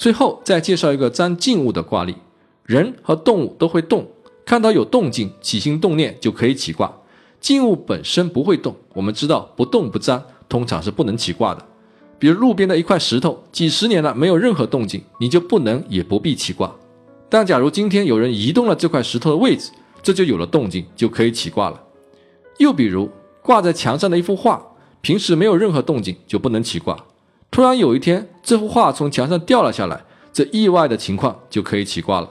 最后再介绍一个占静物的卦例，人和动物都会动，看到有动静起心动念就可以起卦。静物本身不会动，我们知道不动不占，通常是不能起卦的。比如路边的一块石头，几十年了没有任何动静，你就不能也不必起卦。但假如今天有人移动了这块石头的位置，这就有了动静，就可以起卦了。又比如挂在墙上的一幅画，平时没有任何动静，就不能起卦。突然有一天，这幅画从墙上掉了下来，这意外的情况就可以起卦了。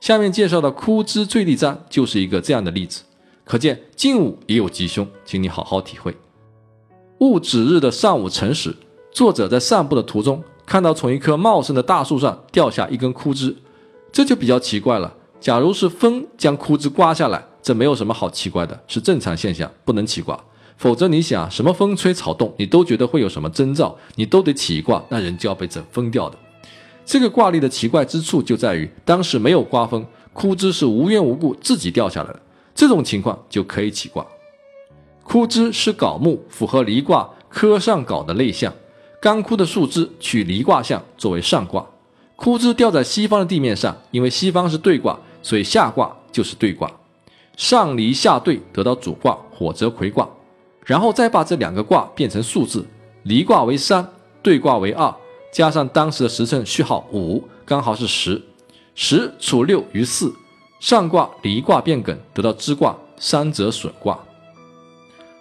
下面介绍的枯枝坠地占就是一个这样的例子。可见静物也有吉凶，请你好好体会。戊子日的上午辰时，作者在散步的途中，看到从一棵茂盛的大树上掉下一根枯枝，这就比较奇怪了。假如是风将枯枝刮下来，这没有什么好奇怪的，是正常现象，不能起卦。否则你想，什么风吹草动，你都觉得会有什么征兆，你都得起一卦，那人就要被整疯掉的。这个卦例的奇怪之处就在于，当时没有刮风，枯枝是无缘无故自己掉下来的。这种情况就可以起卦。枯枝是槁木，符合离卦科上槁的类象。干枯的树枝取离卦象作为上卦。枯枝掉在西方的地面上，因为西方是兑卦，所以下卦就是兑卦。上离下兑得到主卦火泽葵卦，然后再把这两个卦变成数字，离卦为三，兑卦为二，加上当时的时辰序号五，刚好是十。十除六余四。上卦离卦变艮，得到支卦三者损卦。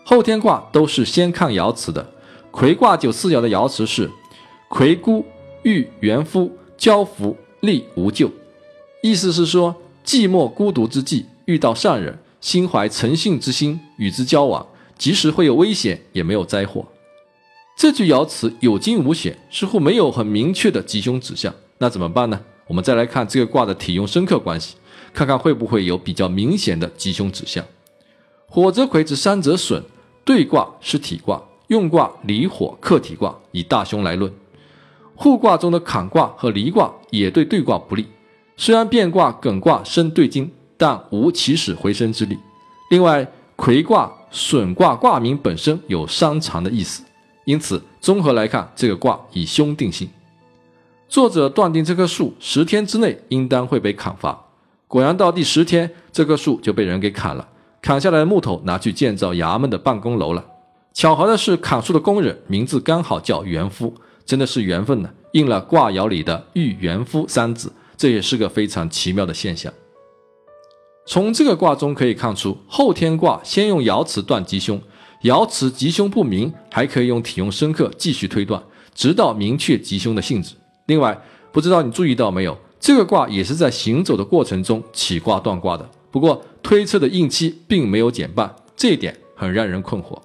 后天卦都是先看爻辞的。魁卦九四爻的爻辞是：魁孤遇元夫交福利无咎。意思是说，寂寞孤独之际遇到善人，心怀诚信之心与之交往，即使会有危险，也没有灾祸。这句爻辞有惊无险，似乎没有很明确的吉凶指向。那怎么办呢？我们再来看这个卦的体用深刻关系。看看会不会有比较明显的吉凶指向。火则魁之山则损，兑卦是体卦，用卦离火克体卦，以大凶来论。互卦中的坎卦和离卦也对兑卦不利。虽然变卦艮卦生兑金，但无起死回生之力。另外，魁卦损卦卦名本身有伤残的意思，因此综合来看，这个卦以凶定性。作者断定这棵树十天之内应当会被砍伐。果然，到第十天，这棵树就被人给砍了。砍下来的木头拿去建造衙门的办公楼了。巧合的是，砍树的工人名字刚好叫元夫，真的是缘分呢，应了卦爻里的“遇元夫”三字，这也是个非常奇妙的现象。从这个卦中可以看出，后天卦先用爻辞断吉凶，爻辞吉凶不明，还可以用体用深刻继续推断，直到明确吉凶的性质。另外，不知道你注意到没有？这个卦也是在行走的过程中起卦断卦的，不过推测的应期并没有减半，这一点很让人困惑。